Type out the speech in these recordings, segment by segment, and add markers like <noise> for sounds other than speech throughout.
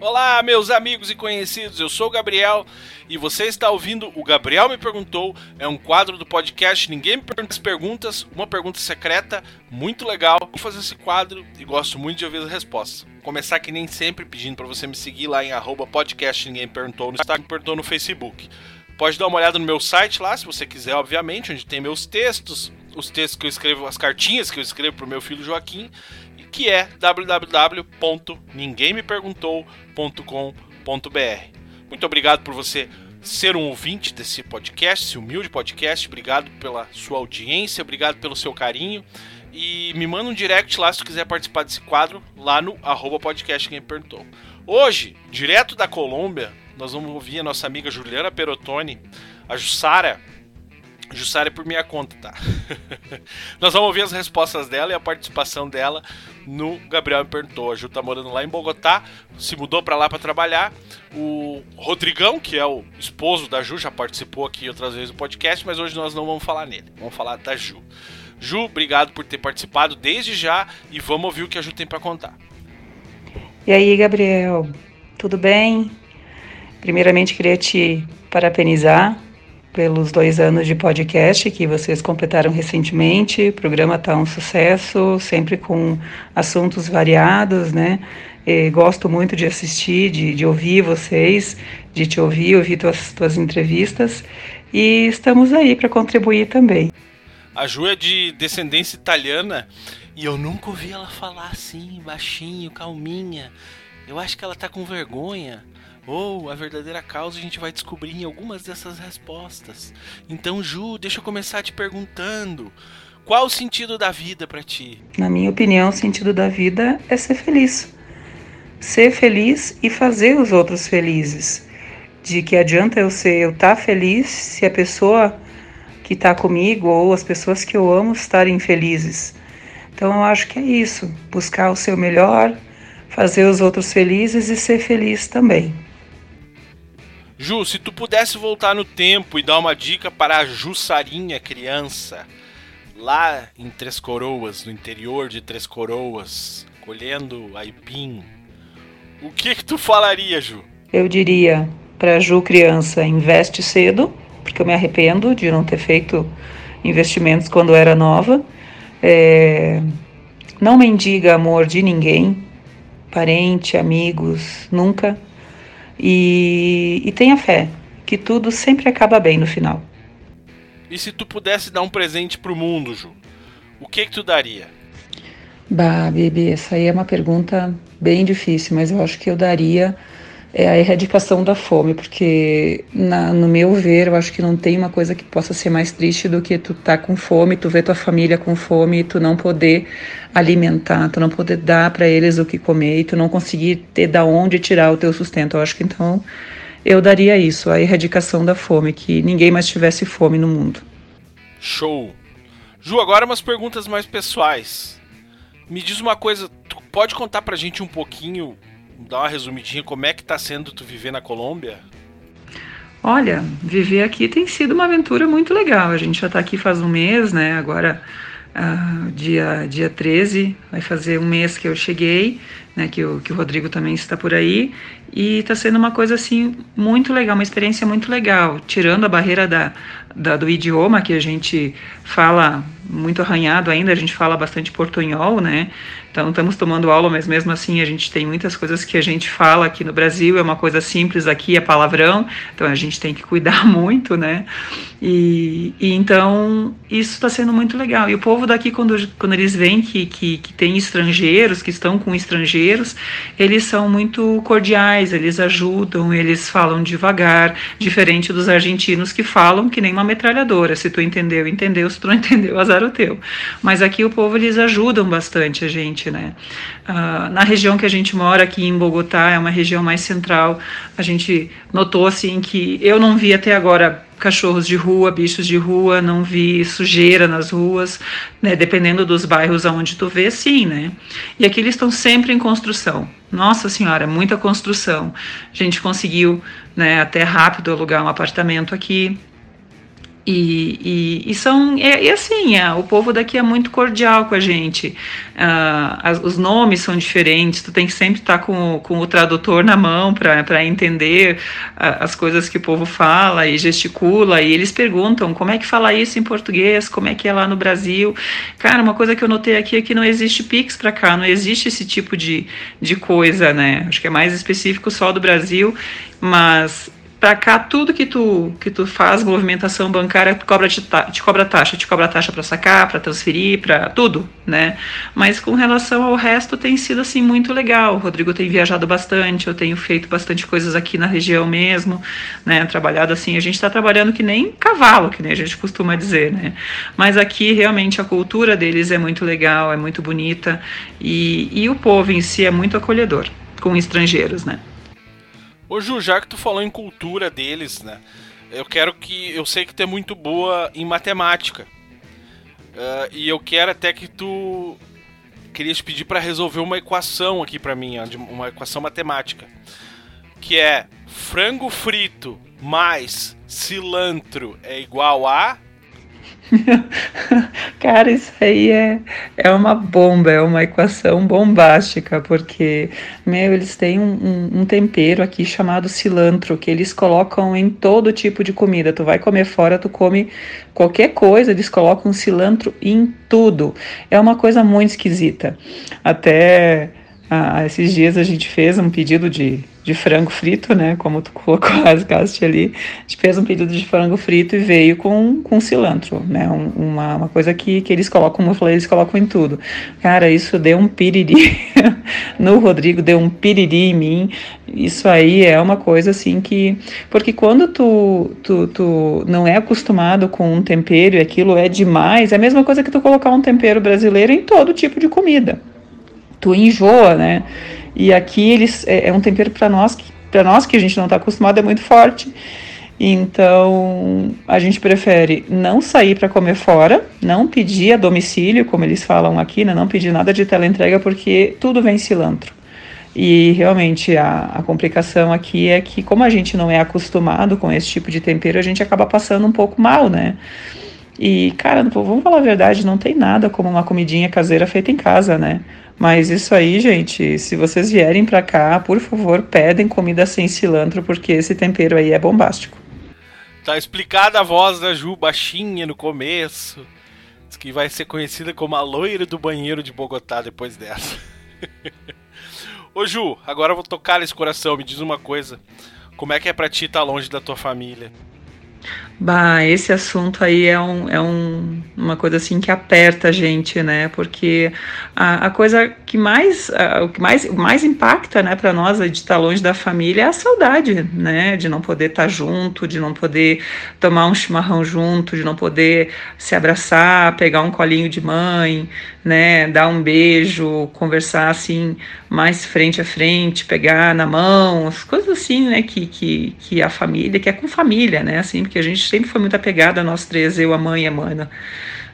Olá, meus amigos e conhecidos, eu sou o Gabriel e você está ouvindo o Gabriel Me Perguntou. É um quadro do podcast Ninguém Me Pergunta as Perguntas, uma pergunta secreta, muito legal. Vou fazer esse quadro e gosto muito de ouvir as respostas. Vou começar que nem sempre pedindo para você me seguir lá em podcast Ninguém Me Perguntou no Instagram, perguntou no Facebook. Pode dar uma olhada no meu site lá, se você quiser, obviamente, onde tem meus textos, os textos que eu escrevo, as cartinhas que eu escrevo para o meu filho Joaquim que é www.ninguemmeperguntou.com.br. Muito obrigado por você ser um ouvinte desse podcast, esse humilde podcast. Obrigado pela sua audiência, obrigado pelo seu carinho. E me manda um direct lá se quiser participar desse quadro, lá no arroba podcast Quem Perguntou. Hoje, direto da Colômbia, nós vamos ouvir a nossa amiga Juliana Perotoni, a Jussara, Jussara é por minha conta, tá? <laughs> Nós vamos ouvir as respostas dela e a participação dela no Gabriel me perguntou. A Ju tá morando lá em Bogotá, se mudou para lá para trabalhar. O Rodrigão, que é o esposo da Ju, já participou aqui outras vezes do podcast, mas hoje nós não vamos falar nele. Vamos falar da Ju. Ju, obrigado por ter participado desde já e vamos ouvir o que a Ju tem para contar. E aí, Gabriel, tudo bem? Primeiramente, queria te parabenizar pelos dois anos de podcast que vocês completaram recentemente. O programa está um sucesso, sempre com assuntos variados, né? E gosto muito de assistir, de, de ouvir vocês, de te ouvir, ouvir tuas, tuas entrevistas. E estamos aí para contribuir também. A Ju é de descendência italiana e eu nunca ouvi ela falar assim, baixinho, calminha. Eu acho que ela tá com vergonha ou a verdadeira causa a gente vai descobrir em algumas dessas respostas. Então, Ju, deixa eu começar te perguntando: qual o sentido da vida para ti? Na minha opinião, o sentido da vida é ser feliz. Ser feliz e fazer os outros felizes. De que adianta eu ser eu estar tá feliz se a pessoa que está comigo ou as pessoas que eu amo estarem felizes. Então eu acho que é isso, buscar o seu melhor, fazer os outros felizes e ser feliz também. Ju, se tu pudesse voltar no tempo e dar uma dica para a Jussarinha criança, lá em Três Coroas, no interior de Três Coroas, colhendo aipim, o que que tu falaria, Ju? Eu diria para Ju criança, investe cedo, porque eu me arrependo de não ter feito investimentos quando era nova. É... Não mendiga amor de ninguém, parente, amigos, nunca e, e tenha fé, que tudo sempre acaba bem no final. E se tu pudesse dar um presente pro mundo, Ju, o que que tu daria? Bah, bebê, essa aí é uma pergunta bem difícil, mas eu acho que eu daria é a erradicação da fome, porque na, no meu ver, eu acho que não tem uma coisa que possa ser mais triste do que tu tá com fome, tu ver tua família com fome e tu não poder alimentar, tu não poder dar para eles o que comer e tu não conseguir ter da onde tirar o teu sustento. Eu acho que então eu daria isso, a erradicação da fome, que ninguém mais tivesse fome no mundo. Show. Ju, agora umas perguntas mais pessoais. Me diz uma coisa, tu pode contar pra gente um pouquinho dar uma resumidinha, como é que tá sendo tu viver na Colômbia? Olha, viver aqui tem sido uma aventura muito legal. A gente já está aqui faz um mês, né? Agora, uh, dia, dia 13, vai fazer um mês que eu cheguei, né? Que o, que o Rodrigo também está por aí. E está sendo uma coisa, assim, muito legal, uma experiência muito legal. Tirando a barreira da, da, do idioma, que a gente fala muito arranhado ainda, a gente fala bastante portunhol, né? Então estamos tomando aula, mas mesmo assim a gente tem muitas coisas que a gente fala aqui no Brasil, é uma coisa simples aqui, é palavrão, então a gente tem que cuidar <laughs> muito, né? E, e então isso está sendo muito legal. E o povo daqui, quando, quando eles veem que, que, que tem estrangeiros, que estão com estrangeiros, eles são muito cordiais, eles ajudam, eles falam devagar, diferente dos argentinos que falam que nem uma metralhadora. Se tu entendeu, entendeu, se tu não <laughs> entendeu, azar o teu. Mas aqui o povo eles ajudam bastante a gente né? Uh, na região que a gente mora, aqui em Bogotá, é uma região mais central, a gente notou assim que eu não vi até agora cachorros de rua, bichos de rua, não vi sujeira nas ruas, né? Dependendo dos bairros aonde tu vê, sim, né? E aqui eles estão sempre em construção. Nossa senhora, muita construção. A gente conseguiu, né, até rápido alugar um apartamento aqui E, e, e, são e, e assim é, o povo daqui é muito cordial com a gente. Uh, as, os nomes são diferentes tu tem que sempre estar tá com, com o tradutor na mão para entender as coisas que o povo fala e gesticula e eles perguntam como é que fala isso em português? Como é que é lá no Brasil? Cara uma coisa que eu notei aqui é que não existe Pix para cá não existe esse tipo de, de coisa né? Acho que é mais específico só do Brasil mas para cá tudo que tu que tu faz movimentação bancária te cobra te, te cobra taxa te cobra taxa para sacar para transferir para tudo né? Mas com relação ao resto tem sido assim muito legal. O Rodrigo tem viajado bastante eu tenho feito bastante coisas aqui na região mesmo né? Trabalhado assim a gente está trabalhando que nem cavalo que nem a gente costuma dizer né? Mas aqui realmente a cultura deles é muito legal é muito bonita e, e o povo em si é muito acolhedor com estrangeiros né Ô Ju, já que tu falou em cultura deles, né? Eu quero que. Eu sei que tu é muito boa em matemática. Uh, e eu quero até que tu. Queria te pedir para resolver uma equação aqui para mim, uma equação matemática. Que é frango frito mais cilantro é igual a. <laughs> Cara, isso aí é, é uma bomba, é uma equação bombástica, porque, meu, eles têm um, um, um, tempero aqui chamado cilantro, que eles colocam em todo tipo de comida. Tu vai comer fora, tu come qualquer coisa, eles colocam cilantro em tudo. É uma coisa muito esquisita. Até ah, esses dias a gente fez um pedido de, de frango frito, né? Como tu colocou, rasgaste ali. A gente fez um pedido de frango frito e veio com, com cilantro, né? Um, uma, uma coisa que, que eles colocam, como eu falei, eles colocam em tudo. Cara, isso deu um piriri <laughs> no Rodrigo, deu um piriri em mim. Isso aí é uma coisa assim que. Porque quando tu, tu, tu não é acostumado com um tempero e aquilo é demais, é a mesma coisa que tu colocar um tempero brasileiro em todo tipo de comida tu enjoa, né? E aqui eles é, é um tempero para nós que para nós que a gente não está acostumado é muito forte. Então, a gente prefere não sair para comer fora, não pedir a domicílio, como eles falam aqui, né? não pedir nada de teleentrega, porque tudo vem cilantro. E realmente a, a complicação aqui é que, como a gente não é acostumado com esse tipo de tempero, a gente acaba passando um pouco mal, né? E, cara, vamos falar a verdade, não tem nada como uma comidinha caseira feita em casa, né? Mas isso aí, gente, se vocês vierem para cá, por favor, pedem comida sem cilantro, porque esse tempero aí é bombástico. Tá explicada a voz da Ju, baixinha no começo. Que vai ser conhecida como a loira do banheiro de Bogotá depois dessa. <laughs> Ô Ju, agora eu vou tocar nesse coração, me diz uma coisa. Como é que é pra ti estar tá longe da tua família? Bah, esse assunto aí é, um, é um, uma coisa assim que aperta a gente, né? Porque a, a coisa que mais, a, o que mais, mais impacta, né, para nós de estar longe da família é a saudade, né? De não poder estar junto, de não poder tomar um chimarrão junto, de não poder se abraçar, pegar um colinho de mãe, né? Dar um beijo, conversar assim mais frente a frente, pegar na mão, as coisas assim, né? Que, que, que a família, que é com família, né? Assim, porque a gente sempre foi muito apegada nós três, eu, a mãe e a mana,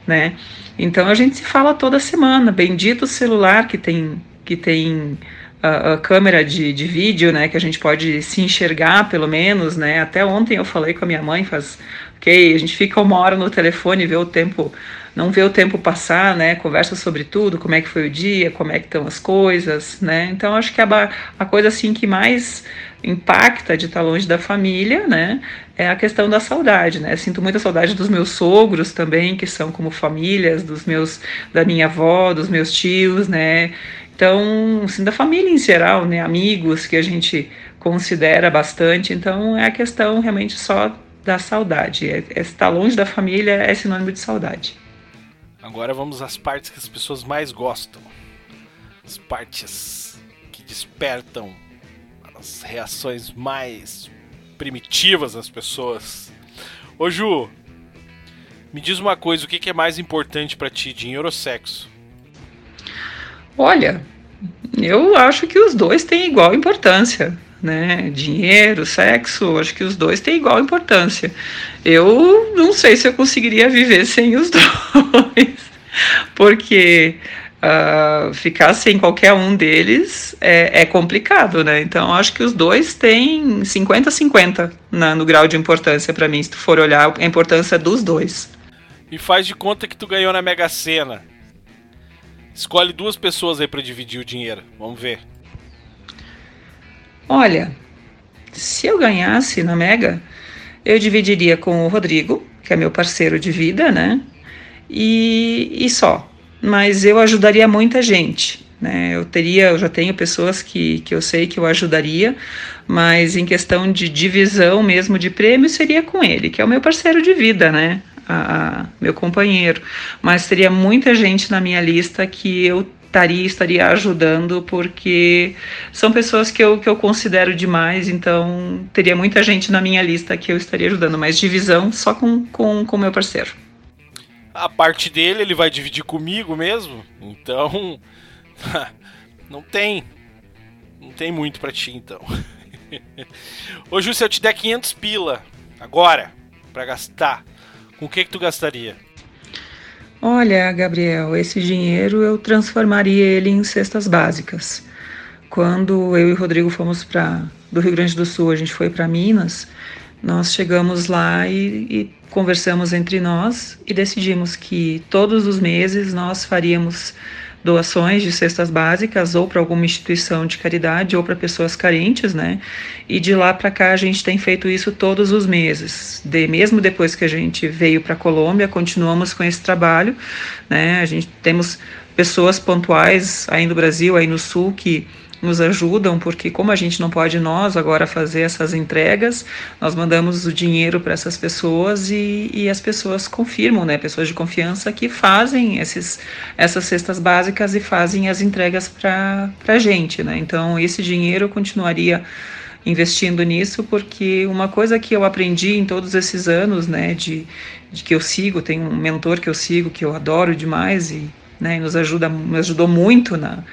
né? Então a gente se fala toda semana. Bendito celular que tem que tem a, a câmera de, de vídeo, né? Que a gente pode se enxergar pelo menos, né? Até ontem eu falei com a minha mãe, faz ok, a gente fica uma hora no telefone vê o tempo não vê o tempo passar, né? Conversa sobre tudo, como é que foi o dia, como é que estão as coisas, né? Então acho que a, a coisa assim que mais impacta de estar longe da família, né? É a questão da saudade, né? Sinto muita saudade dos meus sogros também, que são como famílias, dos meus, da minha avó, dos meus tios, né? Então, assim, da família em geral, né? Amigos que a gente considera bastante. Então, é a questão realmente só da saudade. É, é estar longe da família é sinônimo de saudade. Agora vamos às partes que as pessoas mais gostam. As partes que despertam as reações mais primitivas das pessoas. Ô Ju, me diz uma coisa, o que é mais importante para ti, dinheiro ou sexo? Olha, eu acho que os dois têm igual importância, né? Dinheiro, sexo, acho que os dois têm igual importância. Eu não sei se eu conseguiria viver sem os <laughs> dois, porque uh, ficar sem qualquer um deles é, é, complicado, né? Então acho que os dois têm 50-50 no grau de importância para mim, se tu for olhar a importância dos dois. E faz de conta que tu ganhou na Mega Sena. Escolhe duas pessoas aí para dividir o dinheiro. Vamos ver. Olha, se eu ganhasse na Mega, eu dividiria com o Rodrigo, que é meu parceiro de vida, né? E, e só mas eu ajudaria muita gente. Né? Eu teria, eu já tenho pessoas que, que eu sei que eu ajudaria, mas em questão de divisão mesmo de prêmio seria com ele, que é o meu parceiro de vida, né? A, a, meu companheiro. Mas teria muita gente na minha lista que eu estaria, estaria ajudando, porque são pessoas que eu, que eu considero demais, então teria muita gente na minha lista que eu estaria ajudando, mas divisão só com o com, com meu parceiro a parte dele ele vai dividir comigo mesmo. Então, <laughs> não tem. Não tem muito para ti então. <laughs> Ô Ju, se eu te der 500 pila agora para gastar, com o que que tu gastaria? Olha, Gabriel, esse dinheiro eu transformaria ele em cestas básicas. Quando eu e o Rodrigo fomos para do Rio Grande do Sul, a gente foi para Minas, nós chegamos lá e, e conversamos entre nós e decidimos que todos os meses nós faríamos doações de cestas básicas ou para alguma instituição de caridade ou para pessoas carentes, né? E de lá para cá a gente tem feito isso todos os meses. De mesmo depois que a gente veio para a Colômbia, continuamos com esse trabalho, né? A gente temos pessoas pontuais aí no Brasil, aí no sul que nos ajudam, porque como a gente não pode nós agora fazer essas entregas, nós mandamos o dinheiro para essas pessoas e, e, as pessoas confirmam, né, pessoas de confiança que fazem esses, essas cestas básicas e fazem as entregas para a gente, né, então esse dinheiro continuaria investindo nisso, porque uma coisa que eu aprendi em todos esses anos, né, de, de que eu sigo, tem um mentor que eu sigo, que eu adoro demais e, né, nos ajuda, me ajudou muito na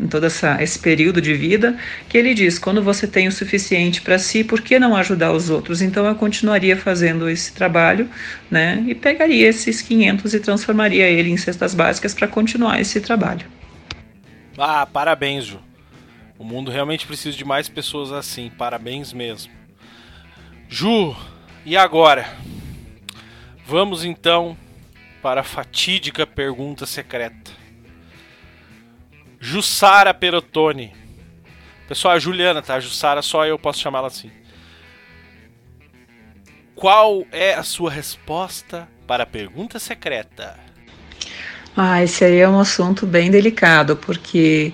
em todo essa, esse período de vida, que ele diz: quando você tem o suficiente para si, por que não ajudar os outros? Então eu continuaria fazendo esse trabalho, né? E pegaria esses 500 e transformaria ele em cestas básicas para continuar esse trabalho. Ah, parabéns, Ju. O mundo realmente precisa de mais pessoas assim. Parabéns mesmo. Ju, e agora? Vamos então para a fatídica pergunta secreta. Jussara Perotone. Pessoal, a Juliana, tá? Jussara, só eu posso chamá-la assim. Qual é a sua resposta para a pergunta secreta? Ah, esse aí é um assunto bem delicado, porque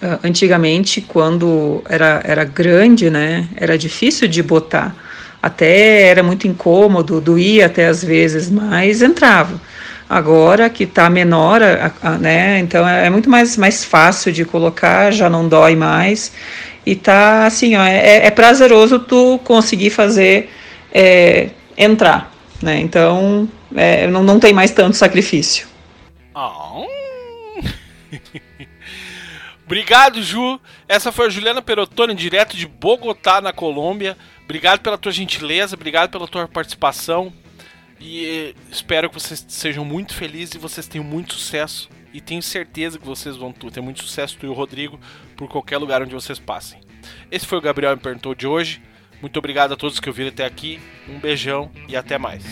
uh, antigamente, quando era, era grande, né, era difícil de botar. Até era muito incômodo, doía até às vezes, mas entrava. Agora que está menor, a, a, né? Então é, é, muito mais, mais fácil de colocar, já não dói mais. E tá assim, ó, é, é prazeroso tu conseguir fazer é, entrar, né? Então é, não, não tem mais tanto sacrifício. Oh. <laughs> Obrigado, Ju. Essa foi a Juliana Perotone, direto de Bogotá, na Colômbia. Obrigado pela tua gentileza, obrigado pela tua participação. E eh, espero que vocês sejam muito felizes e vocês tenham muito sucesso. E tenho certeza que vocês vão ter muito sucesso, tu e o Rodrigo, por qualquer lugar onde vocês passem. Esse foi o Gabriel Me Perguntou de hoje. Muito obrigado a todos que ouviram até aqui. Um beijão e até mais.